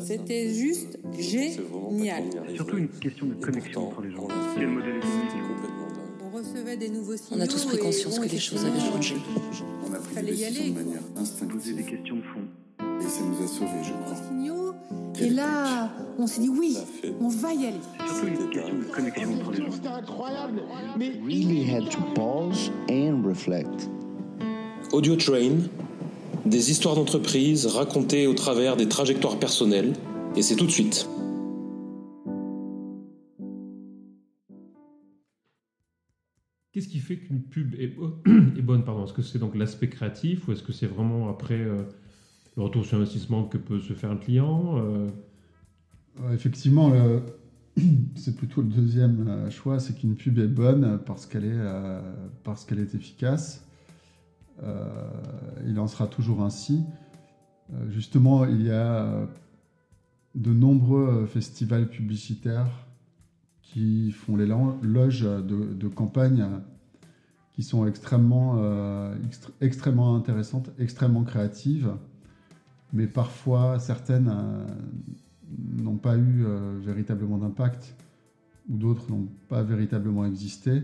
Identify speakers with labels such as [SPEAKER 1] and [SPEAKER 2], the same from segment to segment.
[SPEAKER 1] C'était juste génial.
[SPEAKER 2] Surtout une question de connexion entre les gens. Quel modèle
[SPEAKER 1] On recevait des nouveaux signaux.
[SPEAKER 3] On a tous pris conscience que les choses avaient changé.
[SPEAKER 4] On a pris
[SPEAKER 1] Fallait
[SPEAKER 4] des
[SPEAKER 1] y
[SPEAKER 4] décisions
[SPEAKER 1] aller,
[SPEAKER 4] de manière
[SPEAKER 2] Poser des
[SPEAKER 4] instinctive.
[SPEAKER 2] questions de fond.
[SPEAKER 4] Et ça nous a sauvés, je crois.
[SPEAKER 1] Et là, on s'est dit oui, on va y aller.
[SPEAKER 2] Surtout une question de connexion entre les gens.
[SPEAKER 5] C'était incroyable. Mais
[SPEAKER 6] really had to pause and reflect.
[SPEAKER 7] Audio Train, des histoires d'entreprise racontées au travers des trajectoires personnelles, et c'est tout de suite.
[SPEAKER 8] Qu'est-ce qui fait qu'une pub est, bo- est bonne pardon? Est-ce que c'est donc l'aspect créatif ou est-ce que c'est vraiment après euh, le retour sur investissement que peut se faire un client euh,
[SPEAKER 9] Euh, Effectivement, le- c'est plutôt le deuxième choix, c'est qu'une pub est bonne parce qu'elle est, euh, parce qu'elle est efficace. Euh, il en sera toujours ainsi. Euh, justement, il y a euh, de nombreux festivals publicitaires qui font l'éloge de, de campagnes qui sont extrêmement, extr- extrêmement intéressantes, extrêmement créatives, mais parfois certaines n'ont pas eu véritablement d'impact ou d'autres n'ont pas véritablement existé.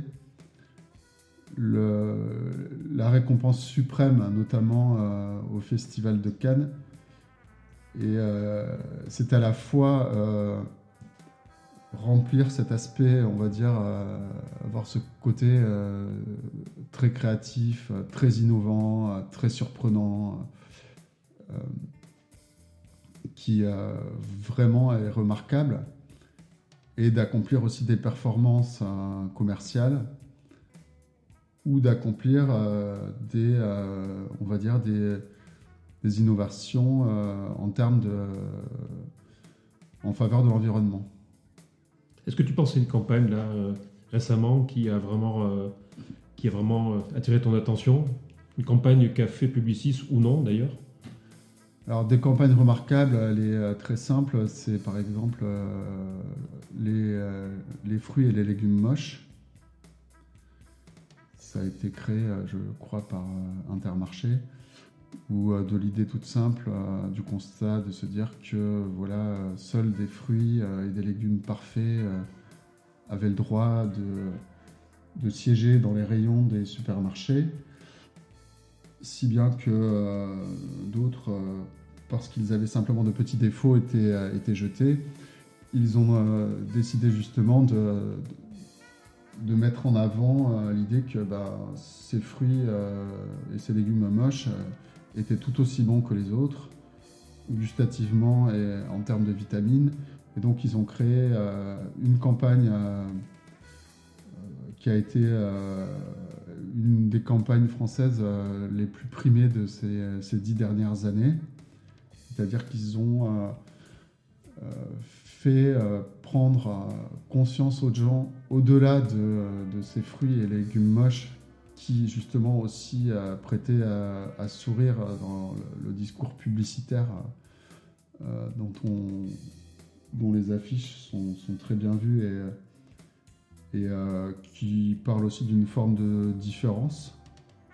[SPEAKER 9] La récompense suprême, notamment euh, au Festival de Cannes, et euh, c'est à la fois euh, remplir cet aspect, on va dire, avoir ce côté très créatif, très innovant, très surprenant, qui vraiment est remarquable, et d'accomplir aussi des performances euh, commerciales ou d'accomplir euh, des, euh, on va dire, des, des innovations euh, en termes de, en faveur de l'environnement.
[SPEAKER 8] Est-ce que tu penses à une campagne là récemment qui a vraiment, qui a vraiment attiré ton attention? Une campagne qu'a fait Publicis ou non d'ailleurs?
[SPEAKER 9] Alors, des campagnes remarquables, elle est très simple. C'est par exemple euh, les, euh, les fruits et les légumes moches. Ça a été créé, euh, je crois, par euh, Intermarché, ou euh, de l'idée toute simple du constat de se dire que voilà, seuls des fruits et des légumes parfaits avaient le droit de, de siéger dans les rayons des supermarchés, si bien que d'autres parce qu'ils avaient simplement de petits défauts, étaient, étaient jetés. Ils ont décidé justement de, de mettre en avant euh, l'idée que bah, ces fruits euh, et ces légumes moches euh, étaient tout aussi bons que les autres, gustativement et en termes de vitamines. Et donc ils ont créé une campagne qui a été une des campagnes françaises les plus primées de ces, ces dix dernières années. C'est-à-dire qu'ils ont euh, fait euh, prendre euh, conscience aux gens, au-delà de, de ces fruits et légumes moches, qui justement aussi euh, prêtaient à, sourire dans le, discours publicitaire euh, dont, on, dont les affiches sont, très bien vues et, euh, qui parle aussi d'une forme de différence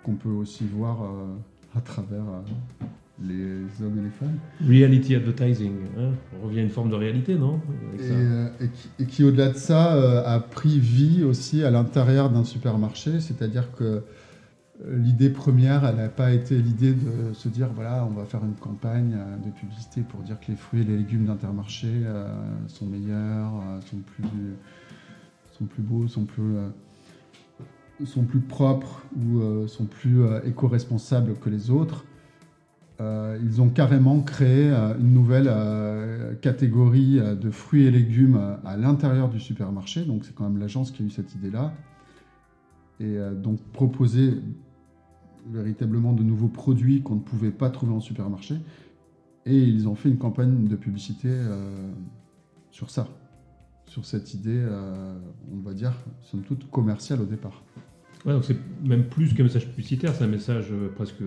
[SPEAKER 9] qu'on peut aussi voir euh, à travers euh, les hommes et les femmes.
[SPEAKER 8] Reality advertising, hein on revient à une forme de réalité, non?
[SPEAKER 9] Et, euh, et qui, et qui, au-delà de ça, euh, a pris vie aussi à l'intérieur d'un supermarché. C'est-à-dire que euh, l'idée première, elle n'a pas été l'idée de se dire voilà, on va faire une campagne de publicité pour dire que les fruits et les légumes d'Intermarché euh, sont meilleurs, sont plus, sont plus beaux, sont plus, sont plus propres ou euh, sont plus euh, éco-responsables que les autres. Euh, ils ont carrément créé euh, une nouvelle euh, catégorie de fruits et légumes à l'intérieur du supermarché. Donc c'est quand même l'agence qui a eu cette idée-là. Et donc proposer véritablement de nouveaux produits qu'on ne pouvait pas trouver en supermarché. Et ils ont fait une campagne de publicité sur ça, sur cette idée, on va dire, somme toute commerciale au départ.
[SPEAKER 8] Ouais, donc c'est même plus qu'un message publicitaire, c'est un message presque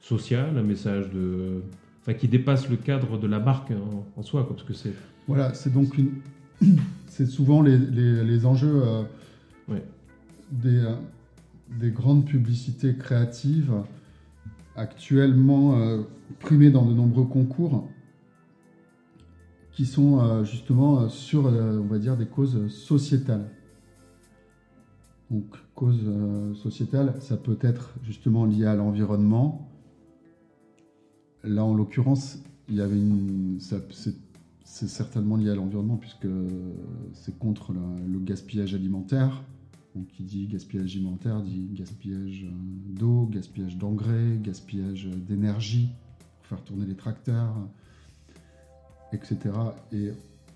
[SPEAKER 8] social, un message de, enfin, qui dépasse le cadre de la marque en, en soi, quoi, parce que c'est.
[SPEAKER 9] Voilà, c'est donc une. c'est souvent les, les- les enjeux euh,
[SPEAKER 8] Ouais.
[SPEAKER 9] des, euh, des grandes publicités créatives actuellement euh, primées dans de nombreux concours. qui sont justement sur, on va dire, des causes sociétales. Donc, cause sociétale, ça peut être justement lié à l'environnement. Là, en l'occurrence, il y avait une, c'est certainement lié à l'environnement puisque c'est contre le gaspillage alimentaire. Donc, qui dit gaspillage alimentaire dit gaspillage d'eau, gaspillage d'engrais, gaspillage d'énergie pour faire tourner les tracteurs, etc. Et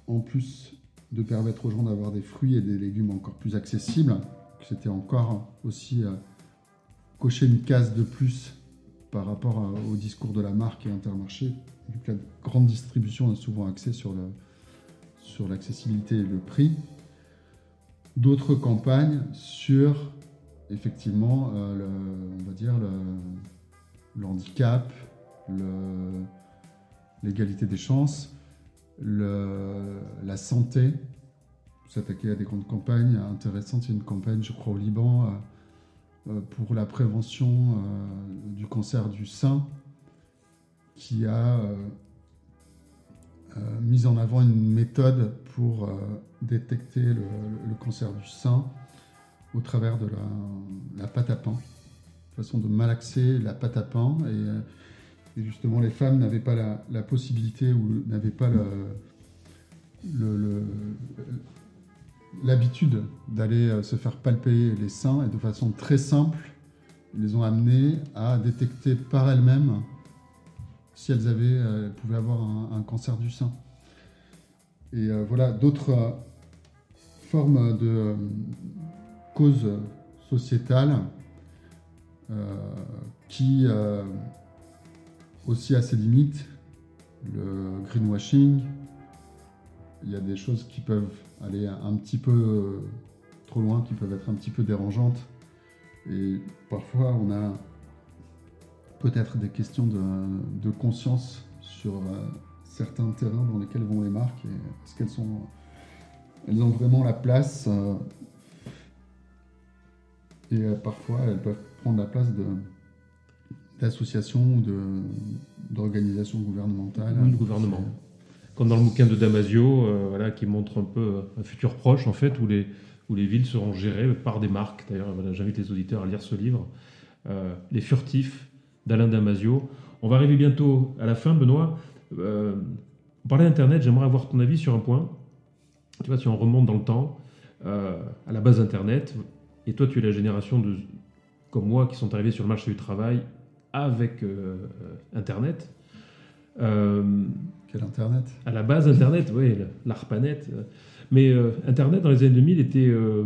[SPEAKER 9] en plus de permettre aux gens d'avoir des fruits et des légumes encore plus accessibles, c'était encore aussi euh, cocher une case de plus par rapport au discours de la marque et Intermarché, vu que la grande distribution a souvent axé sur l'accessibilité sur et le prix. D'autres campagnes sur effectivement euh, le, on va dire le, handicap, l'égalité des chances, la santé, s'attaquer à des grandes campagnes intéressantes. Il y a une campagne, je crois, au Liban euh, pour la prévention euh, du cancer du sein qui a mis en avant une méthode pour détecter le, cancer du sein au travers de la, pâte à pain, façon de malaxer la pâte à pain. Et, justement, les femmes n'avaient pas la, possibilité ou n'avaient pas le, l'habitude d'aller euh, se faire palper les seins et de façon très simple, ils les ont amenées à détecter par elles-mêmes si elles, avaient, euh, pouvaient avoir un, cancer du sein. Et euh, voilà d'autres formes de causes sociétales qui aussi à ses limites, le greenwashing, il y a des choses qui peuvent aller un petit peu euh, trop loin, qui peuvent être un petit peu dérangeantes. Et parfois, on a peut-être des questions de, conscience sur euh, certains terrains dans lesquels vont les marques. Est-ce qu'elles sont, elles ont vraiment la place euh, Et parfois, elles peuvent prendre la place d'associations ou d'organisations gouvernementales.
[SPEAKER 8] Ou de comme dans le bouquin de Damasio, euh, voilà, qui montre un peu un futur proche, en fait, où les, où les villes seront gérées par des marques. D'ailleurs, j'invite les auditeurs à lire ce livre, euh, Les Furtifs d'Alain Damasio. On va arriver bientôt à la fin, Benoît. Euh, on parlait d'Internet, j'aimerais avoir ton avis sur un point. Tu vois, si on remonte dans le temps, à la base d'Internet, et toi, tu es la génération de, comme moi, qui sont arrivés sur le marché du travail avec Internet.
[SPEAKER 9] Quel Internet
[SPEAKER 8] À la base, Internet, oui, l'ARPANET. Mais euh, Internet, dans les années 2000, était, euh,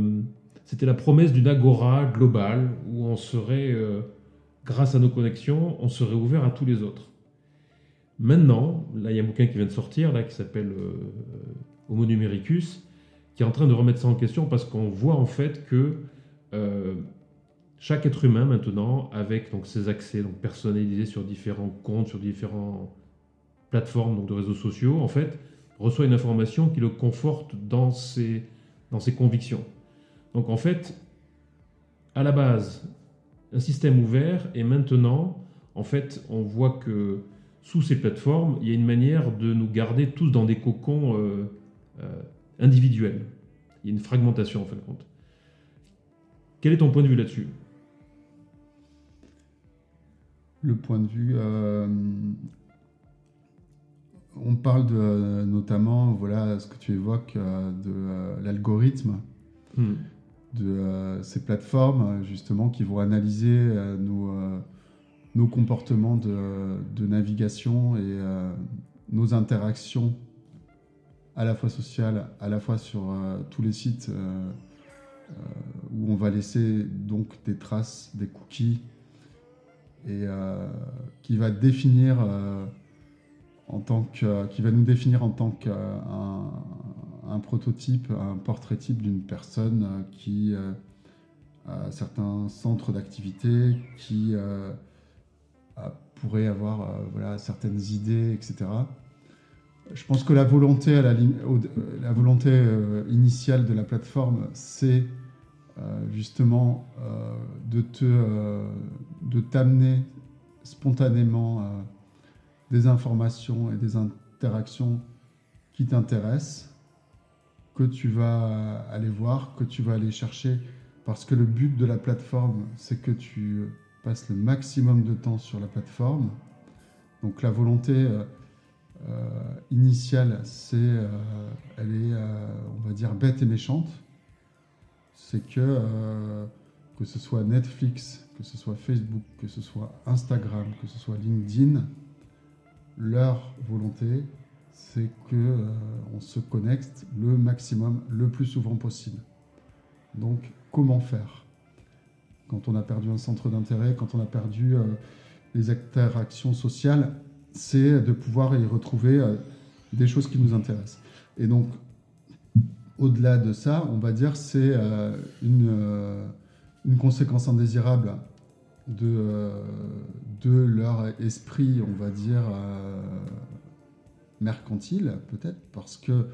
[SPEAKER 8] c'était la promesse d'une agora globale où on serait, euh, grâce à nos connexions, on serait ouvert à tous les autres. Maintenant, là, il y a un bouquin qui vient de sortir, là, qui s'appelle Homo numericus, qui est en train de remettre ça en question parce qu'on voit en fait que chaque être humain maintenant, avec donc ses accès donc personnalisés sur différents comptes, sur différents plateforme donc de réseaux sociaux, en fait, reçoit une information qui le conforte dans ses, dans ses convictions. Donc en fait, à la base, un système ouvert et maintenant, en fait, on voit que sous ces plateformes, il y a une manière de nous garder tous dans des cocons euh, euh, individuels. Il y a une fragmentation en fin de compte. Quel est ton point de vue là-dessus?
[SPEAKER 9] Le point de vue, euh, on parle de, notamment, voilà, ce que tu évoques, euh, de euh, l'algorithme, hmm. de euh, ces plateformes, justement, qui vont analyser nos, nos comportements de, navigation et nos interactions à la fois sociales, à la fois sur tous les sites où on va laisser donc des traces, des cookies, et qui va définir en tant que, qui va nous définir en tant qu'un un prototype, un portrait type d'une personne qui euh, a certains centres d'activité, qui euh, pourrait avoir euh, voilà, certaines idées, etc. Je pense que la volonté, à la volonté initiale de la plateforme, c'est justement de te, de t'amener spontanément des informations et des interactions qui t'intéressent, que tu vas aller voir, que tu vas aller chercher, parce que le but de la plateforme, c'est que tu passes le maximum de temps sur la plateforme. Donc la volonté euh, euh, initiale, c'est, euh, elle est, on va dire, bête et méchante. C'est que que ce soit Netflix, que ce soit Facebook, que ce soit Instagram, que ce soit LinkedIn, leur volonté, c'est que euh, on se connecte le maximum, le plus souvent possible. Donc, comment faire? Quand on a perdu un centre d'intérêt, quand on a perdu euh, les interactions sociales, c'est de pouvoir y retrouver euh, des choses qui nous intéressent. Et donc, au-delà de ça, on va dire c'est une une conséquence indésirable de, euh, de leur esprit, on va dire, euh, mercantile, peut-être, parce que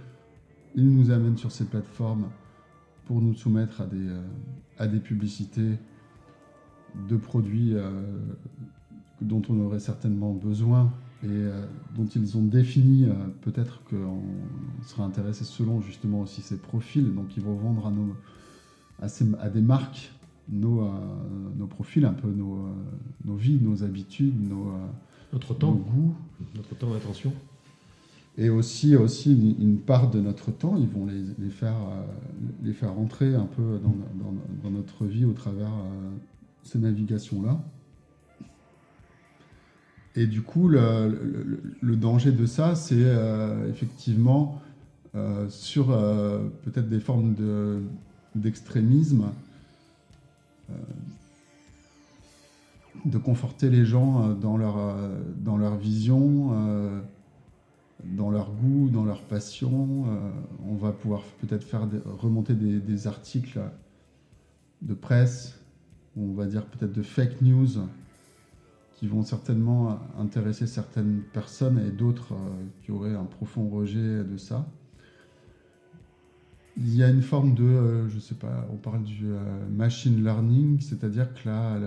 [SPEAKER 9] ils nous amènent sur ces plateformes pour nous soumettre à des, euh, publicités de produits dont on aurait certainement besoin et dont ils ont défini, peut-être qu'on sera intéressé selon justement aussi ces profils. Donc ils vont vendre à, nos, à des marques nos, euh, nos profils, un peu nos, euh, nos vies, nos habitudes, nos, euh,
[SPEAKER 8] notre temps,
[SPEAKER 9] goûts.
[SPEAKER 8] Notre temps d'attention.
[SPEAKER 9] Et aussi, aussi une, part de notre temps, ils vont les, les faire, les faire entrer un peu dans, dans, dans notre vie au travers ces navigations-là. Et du coup, le, le, le danger de ça, c'est effectivement sur peut-être des formes d'extrémisme de conforter les gens euh, dans leur, euh, dans leur vision, dans leur goût, dans leur passion. on va pouvoir peut-être faire remonter des, articles de presse, on va dire peut-être de fake news, qui vont certainement intéresser certaines personnes et d'autres qui auraient un profond rejet de ça. Il y a une forme de, euh, je sais pas, on parle du euh, machine learning, c'est-à-dire que là,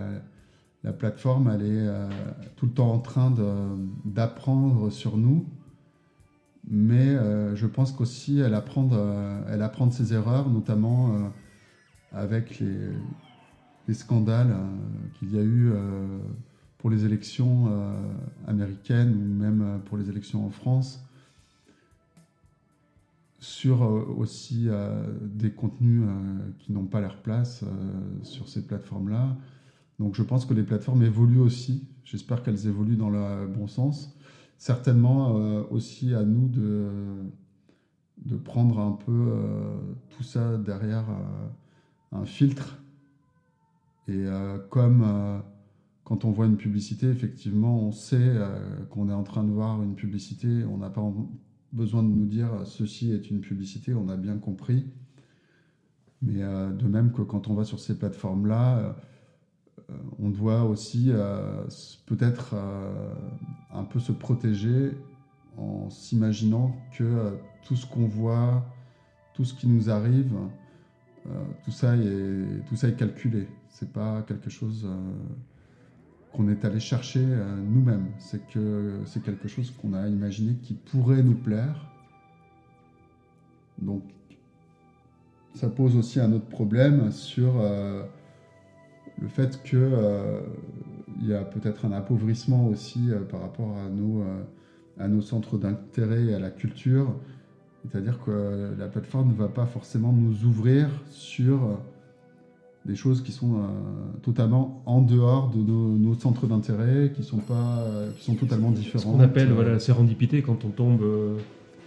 [SPEAKER 9] la, plateforme, elle est euh, tout le temps en train d'apprendre sur nous, mais je pense qu'aussi elle apprend, elle apprend de ses erreurs, notamment avec les, les scandales qu'il y a eu pour les élections américaines ou même pour les élections en France sur euh, aussi euh, des contenus euh, qui n'ont pas leur place sur ces plateformes-là. Donc je pense que les plateformes évoluent aussi. J'espère qu'elles évoluent dans le bon sens. Certainement aussi à nous de, de prendre un peu tout ça derrière un filtre. Et comme quand on voit une publicité, effectivement, on sait qu'on est en train de voir une publicité, on n'a pas besoin de nous dire ceci est une publicité, on a bien compris. Mais euh, de même que quand on va sur ces plateformes-là, euh, on doit aussi euh, peut-être un peu se protéger en s'imaginant que tout ce qu'on voit, tout ce qui nous arrive, tout, ça est, tout ça est calculé. C'est pas quelque chose qu'on est allé chercher euh, nous-mêmes. C'est que c'est quelque chose qu'on a imaginé qui pourrait nous plaire. Donc, ça pose aussi un autre problème sur euh, le fait que euh, il y a peut-être un appauvrissement aussi par rapport à nos, à nos centres d'intérêt et à la culture. C'est-à-dire que la plateforme ne va pas forcément nous ouvrir sur des choses qui sont euh, totalement en dehors de nos, centres d'intérêt, qui sont pas, euh, qui sont totalement différents. Ce
[SPEAKER 8] qu'on appelle voilà, la sérendipité quand on tombe euh,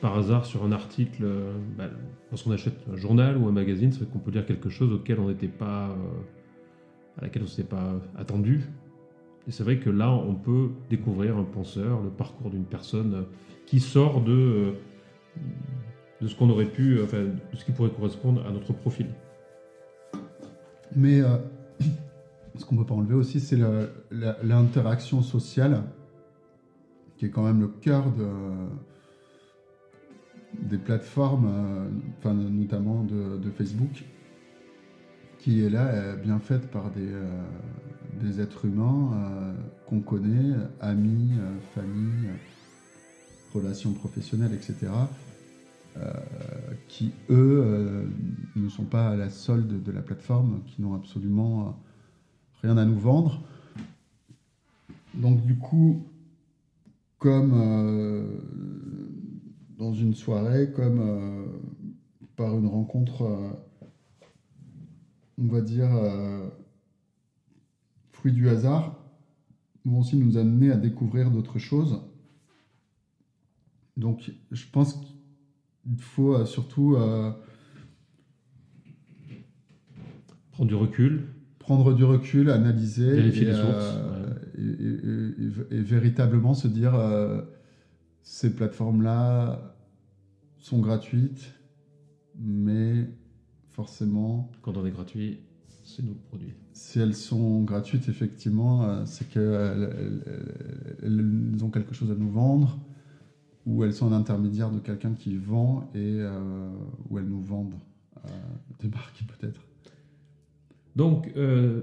[SPEAKER 8] par hasard sur un article, bah, lorsqu'on achète un journal ou un magazine, c'est qu'on peut lire quelque chose auquel on n'était pas, à laquelle on s'était pas attendu. Et c'est vrai que là, on peut découvrir un penseur, le parcours d'une personne qui sort de, de ce qu'on aurait pu, enfin, de ce qui pourrait correspondre à notre profil.
[SPEAKER 9] Mais euh, ce qu'on ne peut pas enlever aussi, c'est l'interaction sociale, qui est quand même le cœur de, des plateformes, euh, enfin, notamment de, Facebook, qui est là, bien faite par des, euh, des êtres humains qu'on connaît, amis, famille, relations professionnelles, etc., qui, eux, ne sont pas à la solde de la plateforme, qui n'ont absolument rien à nous vendre. Donc du coup, comme dans une soirée, comme par une rencontre, on va dire, fruit du hasard, vont aussi nous amener à découvrir d'autres choses. Donc, je pense qu'il faut euh, surtout euh,
[SPEAKER 8] prendre du recul,
[SPEAKER 9] prendre du recul, analyser,
[SPEAKER 8] vérifier les
[SPEAKER 9] euh, et, véritablement se dire ces plateformes-là sont gratuites, mais forcément.
[SPEAKER 8] Quand on est gratuit, c'est nos produits.
[SPEAKER 9] Si elles sont gratuites, effectivement, c'est qu'elles elles ont quelque chose à nous vendre, ou elles sont un intermédiaire de quelqu'un qui vend et euh, où elles nous vendent euh, des marques peut-être.
[SPEAKER 8] Donc, euh,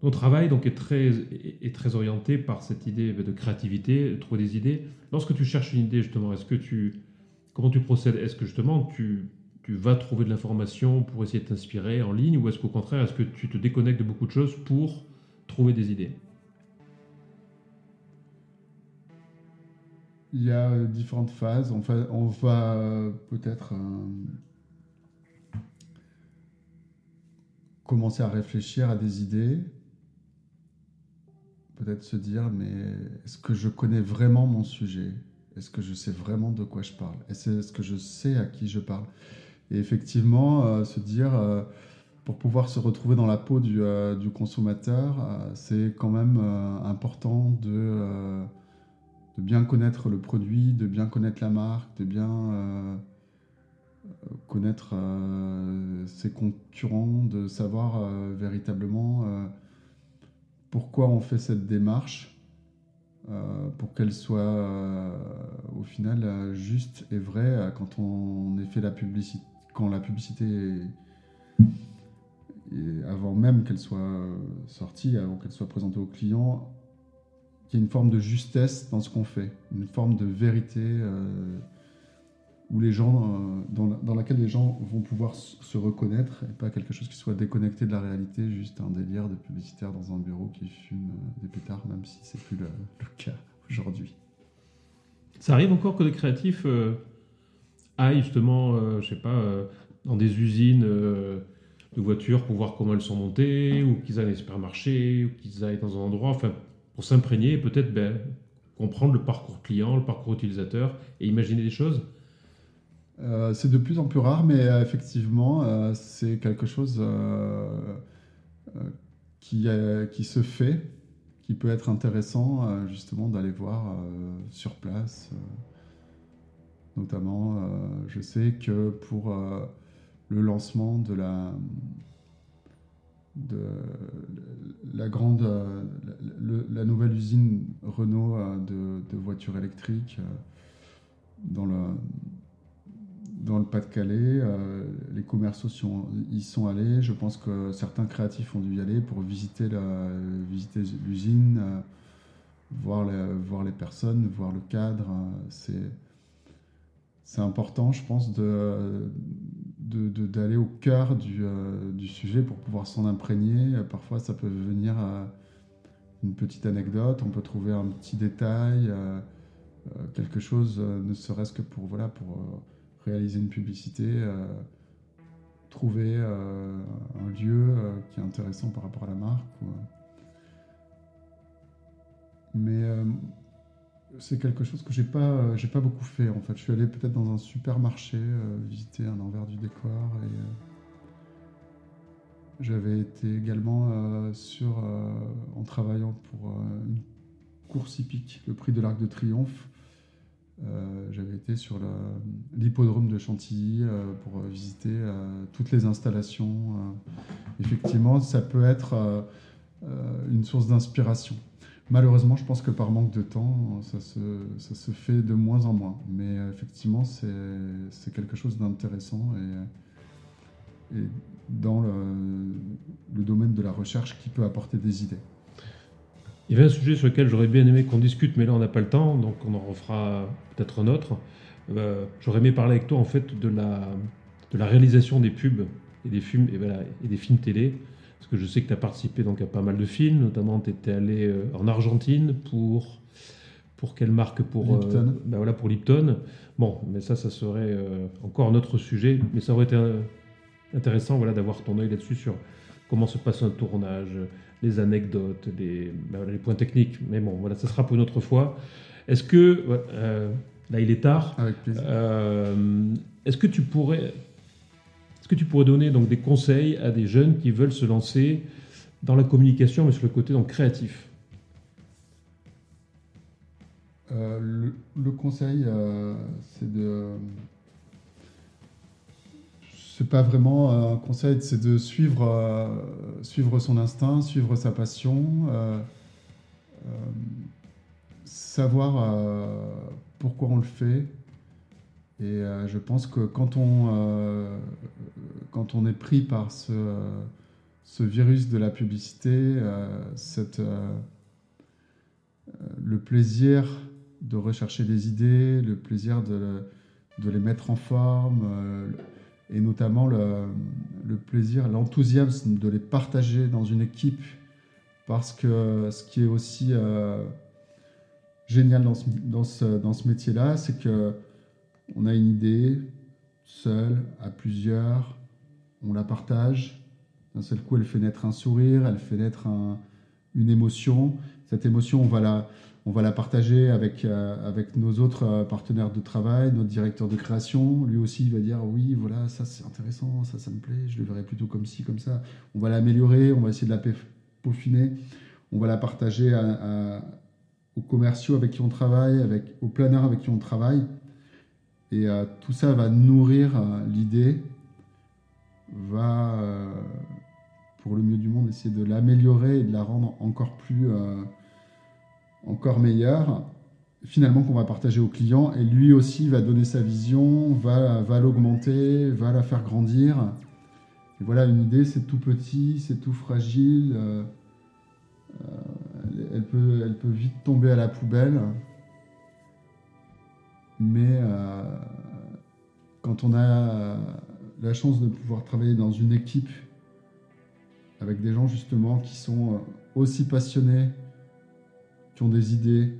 [SPEAKER 8] ton travail donc, est, très, est, très orienté par cette idée de créativité, de trouver des idées. Lorsque tu cherches une idée, justement, est-ce que tu, comment tu procèdes? Est-ce que justement tu tu vas trouver de l'information pour essayer de t'inspirer en ligne ou est-ce qu'au contraire, est-ce que tu te déconnectes de beaucoup de choses pour trouver des idées?
[SPEAKER 9] Il y a euh, différentes phases. On va, on va euh, peut-être euh, commencer à réfléchir à des idées. Peut-être se dire, mais est-ce que je connais vraiment mon sujet? Est-ce que je sais vraiment de quoi je parle? Est-ce que je sais à qui je parle et effectivement, se dire, pour pouvoir se retrouver dans la peau du consommateur, c'est quand même important de, de bien connaître le produit, de bien connaître la marque, de bien connaître ses concurrents, de savoir véritablement pourquoi on fait cette démarche pour qu'elle soit au final juste et vraie quand on est fait la publicité quand la publicité avant même qu'elle soit sortie, avant qu'elle soit présentée au client, qu'il y ait une forme de justesse dans ce qu'on fait, une forme de vérité euh, où les gens, euh, dans, laquelle les gens vont pouvoir se reconnaître et pas quelque chose qui soit déconnecté de la réalité, juste un délire de publicitaire dans un bureau qui fume euh, des pétards, même si c'est plus le, cas aujourd'hui.
[SPEAKER 8] Ça arrive encore que les créatifs aillent justement, je sais pas, dans des usines de voitures pour voir comment elles sont montées, ou qu'ils aillent dans les supermarchés, ou qu'ils aillent dans un endroit, enfin, pour s'imprégner et peut-être ben, comprendre le parcours client, le parcours utilisateur et imaginer des choses
[SPEAKER 9] c'est de plus en plus rare, mais effectivement, c'est quelque chose qui, se fait, qui peut être intéressant justement d'aller voir sur place. Notamment, euh, je sais que pour euh, le lancement de la, de la grande, euh, la nouvelle usine Renault de, de voitures électriques dans le, dans le Pas-de-Calais. les commerciaux y sont allés. Je pense que certains créatifs ont dû y aller pour visiter l'usine, voir, les, voir les personnes, voir le cadre. C'est c'est important, je pense, de, d'aller au cœur du, euh, du, sujet pour pouvoir s'en imprégner. Parfois, ça peut venir à une petite anecdote, on peut trouver un petit détail, euh, euh, quelque chose, ne serait-ce que pour, voilà, pour réaliser une publicité, trouver un lieu qui est intéressant par rapport à la marque. Mais c'est quelque chose que j'ai pas, euh, pas beaucoup fait en fait. Je suis allé peut-être dans un supermarché euh, visiter un envers du décor euh, j'avais été également sur, en travaillant pour une course hippique, le prix de l'Arc de Triomphe. j'avais été sur l'hippodrome de Chantilly pour visiter toutes les installations. effectivement, ça peut être une source d'inspiration. Malheureusement, je pense que par manque de temps, ça se, ça se fait de moins en moins. Mais euh, effectivement, c'est quelque chose d'intéressant et, et, dans le, le, domaine de la recherche qui peut apporter des idées.
[SPEAKER 8] Il y avait un sujet sur lequel j'aurais bien aimé qu'on discute, mais là on n'a pas le temps, donc on en refera peut-être un autre. Euh, j'aurais aimé parler avec toi en fait de la, de la réalisation des pubs et des films, et, voilà, et des films télé. Parce que je sais que tu as participé donc, à pas mal de films, notamment tu étais allé euh, en Argentine pour. Pour quelle marque pour,
[SPEAKER 9] euh, Lipton.
[SPEAKER 8] ben voilà, pour Lipton. Bon, mais ça, ça serait encore un autre sujet. Mais ça aurait été intéressant voilà, d'avoir ton œil là-dessus sur comment se passe un tournage, les anecdotes, les, ben les, points techniques. Mais bon, voilà, ça sera pour une autre fois. Est-ce que, euh, là il est tard,
[SPEAKER 9] Avec plaisir.
[SPEAKER 8] Euh, est-ce que tu pourrais, est-ce que tu pourrais donner donc des conseils à des jeunes qui veulent se lancer dans la communication, mais sur le côté donc créatif?
[SPEAKER 9] Euh, le, conseil, euh, c'est de c'est pas vraiment un conseil, c'est de suivre, euh, son instinct, suivre sa passion, savoir pourquoi on le fait. Et euh, je pense que quand on, euh, quand on est pris par ce, virus de la publicité, cette, le plaisir de rechercher des idées, le plaisir de, les mettre en forme, et notamment le, le plaisir, l'enthousiasme de les partager dans une équipe, parce que ce qui est aussi euh, génial dans ce, dans ce, dans ce métier-là, c'est que on a une idée seule, à plusieurs, on la partage. D'un seul coup, elle fait naître un sourire, elle fait naître un, une émotion. Cette émotion, on va la, on va la partager avec, euh, avec nos autres euh, partenaires de travail, notre directeur de création. Lui aussi, il va dire oui, voilà, ça c'est intéressant, ça, ça me plaît, je le verrai plutôt comme ci, comme ça. On va l'améliorer, on va essayer de la peaufiner. On va la partager aux commerciaux avec qui on travaille, avec, aux planeurs avec qui on travaille. Et euh, tout ça va nourrir euh, l'idée, va, euh, pour le mieux du monde, essayer de l'améliorer et de la rendre encore plus encore meilleur, finalement qu'on va partager au client, et lui aussi va donner sa vision, va, va l'augmenter, va la faire grandir. Et voilà, une idée, c'est tout petit, c'est tout fragile, elle, peut, elle peut vite tomber à la poubelle, mais euh, quand on a la chance de pouvoir travailler dans une équipe avec des gens justement qui sont aussi passionnés qui ont des idées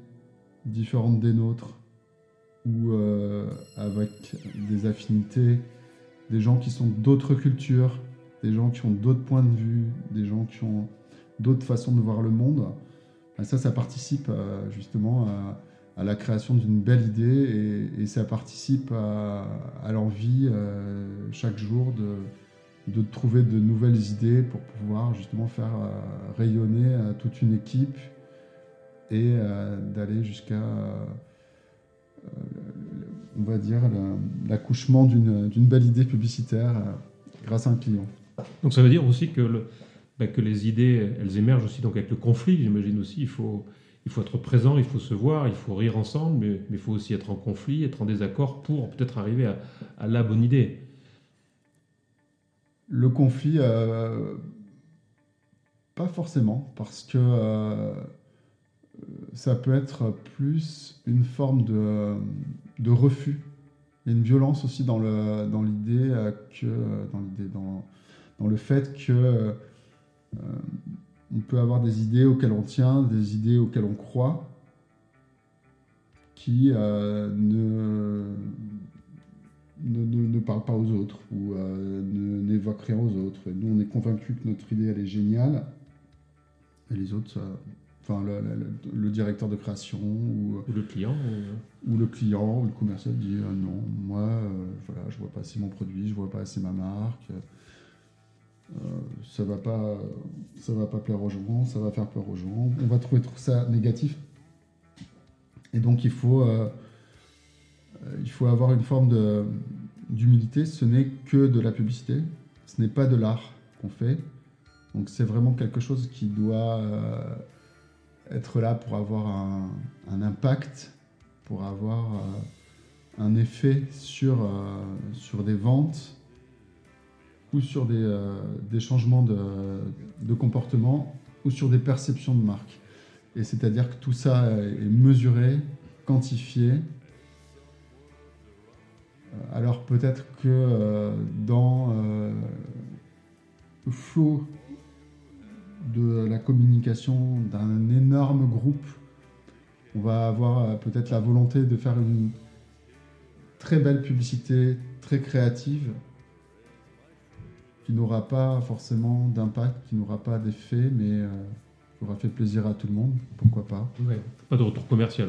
[SPEAKER 9] différentes des nôtres ou euh, avec des affinités, des gens qui sont d'autres cultures, des gens qui ont d'autres points de vue, des gens qui ont d'autres façons de voir le monde. Ben ça, ça participe euh, justement à, à, la création d'une belle idée et, ça participe à, l'envie euh, chaque jour de, de trouver de nouvelles idées pour pouvoir justement faire euh, rayonner euh, toute une équipe et d'aller jusqu'à, on va dire, l'accouchement d'une belle idée publicitaire grâce à un client.
[SPEAKER 8] Donc ça veut dire aussi que, bah, que les idées, elles émergent aussi donc avec le conflit, j'imagine aussi. Il faut, il faut être présent, il faut se voir, il faut rire ensemble, mais, il faut aussi être en conflit, être en désaccord pour peut-être arriver à, la bonne idée.
[SPEAKER 9] Le conflit, euh, pas forcément, parce que euh, ça peut être plus une forme de, refus. Il une violence aussi dans l'idée dans que dans le fait que euh, on peut avoir des idées auxquelles on tient, des idées auxquelles on croit, qui euh, ne, ne, ne, ne, parlent pas aux autres ou euh, n'évoquent rien aux autres. Et nous, on est convaincus que notre idée, elle est géniale, et les autres, enfin le, le, le, directeur de création ou,
[SPEAKER 8] ou le client
[SPEAKER 9] ou... ou... le client ou le commercial dit euh, non moi euh, voilà je vois pas assez mon produit je vois pas assez ma marque. Euh, ça va pas ça va pas plaire aux gens ça va faire peur aux gens. On va trouver tout ça négatif. Et donc il faut euh, il faut avoir une forme d'humilité. Ce n'est que de la publicité. Ce n'est pas de l'art qu'on fait. Donc c'est vraiment quelque chose qui doit être là pour avoir un, impact, pour avoir euh, un effet sur, euh, sur des ventes ou sur des, euh, changements de, de, comportement ou sur des perceptions de marque. Et c'est-à-dire que tout ça est mesuré, quantifié. Alors peut-être que dans le flot de la communication d'un énorme groupe, on va avoir peut-être la volonté de faire une très belle publicité, très créative, qui n'aura pas forcément d'impact, qui n'aura pas d'effet, mais euh, qui aura fait plaisir à tout le monde, pourquoi pas.
[SPEAKER 8] Ouais, pas de retour commercial.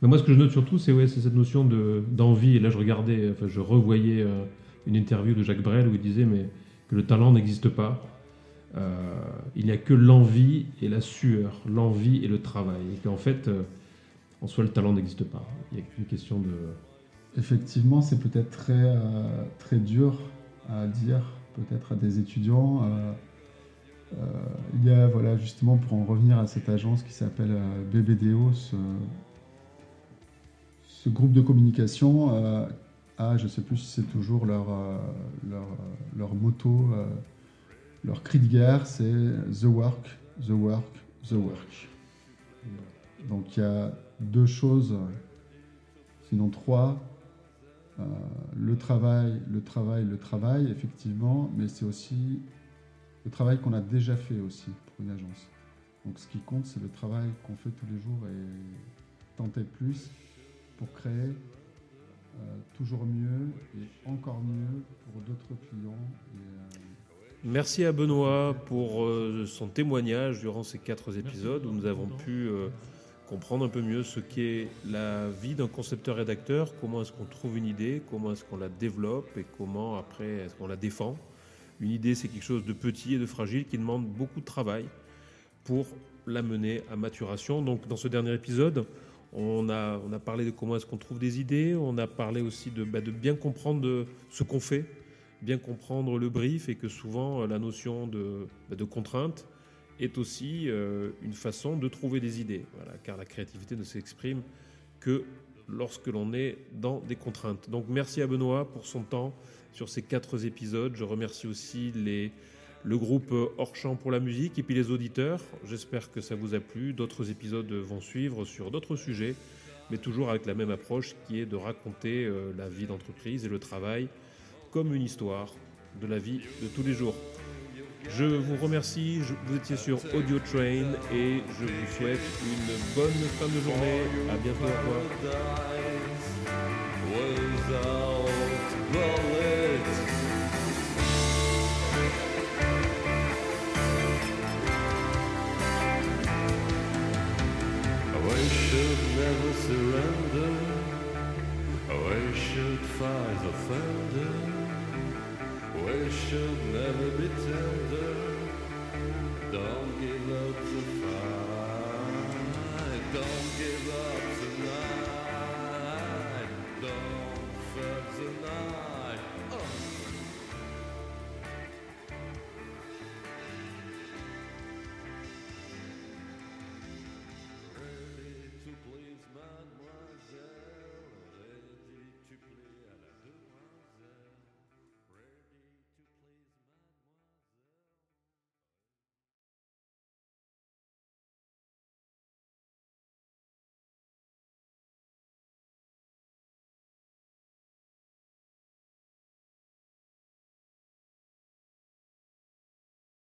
[SPEAKER 8] Mais moi, ce que je note surtout, c'est ouais, cette notion d'envie. et là, je regardais, enfin, je revoyais euh, une interview de Jacques Brel où il disait mais, que le talent n'existe pas. Euh, il n'y a que l'envie et la sueur, l'envie et le travail. Et qu'en fait, en soi, le talent n'existe pas. Il n'y a qu'une question de.
[SPEAKER 9] Effectivement, c'est peut-être très, très dur à dire peut-être à des étudiants. Euh, euh, il y a, voilà, justement, pour en revenir à cette agence qui s'appelle euh, BBDO, ce, groupe de communication a, je ne sais plus si c'est toujours leur, leur, leur, moto, leur cri de guerre, c'est The Work, The Work, The Work. Donc il y a deux choses, sinon trois, euh, le travail, le travail, le travail, effectivement, mais c'est aussi le travail qu'on a déjà fait aussi pour une agence. Donc ce qui compte, c'est le travail qu'on fait tous les jours et tenter plus pour créer euh, toujours mieux et encore mieux pour d'autres clients. Euh,
[SPEAKER 8] Merci à Benoît pour son témoignage durant ces quatre épisodes où nous avons pu comprendre un peu mieux ce qu'est la vie d'un concepteur-rédacteur, comment est-ce qu'on trouve une idée, comment est-ce qu'on la développe et comment après est-ce qu'on la défend. Une idée, c'est quelque chose de petit et de fragile qui demande beaucoup de travail pour la mener à maturation. Donc dans ce dernier épisode, on a, parlé de comment est-ce qu'on trouve des idées, on a parlé aussi de, bah, bien comprendre ce qu'on fait, bien comprendre le brief et que souvent la notion de, bah, de contrainte, est aussi euh, une façon de trouver des idées, car la créativité ne s'exprime que lorsque l'on est dans des contraintes. Donc merci à Benoît pour son temps sur ces quatre épisodes. Je remercie aussi le groupe Hors pour la musique et puis les auditeurs. J'espère que ça vous a plu. D'autres épisodes vont suivre sur d'autres sujets, mais toujours avec la même approche qui est de raconter euh, la vie d'entreprise et le travail comme une histoire de la vie de tous les jours. Je vous remercie, vous étiez sur Audio Train et je vous souhaite une bonne fin de journée. À bientôt, au revoir. We never surrender. We should fight. Should never be tender. Don't give up the fight. Don't give up.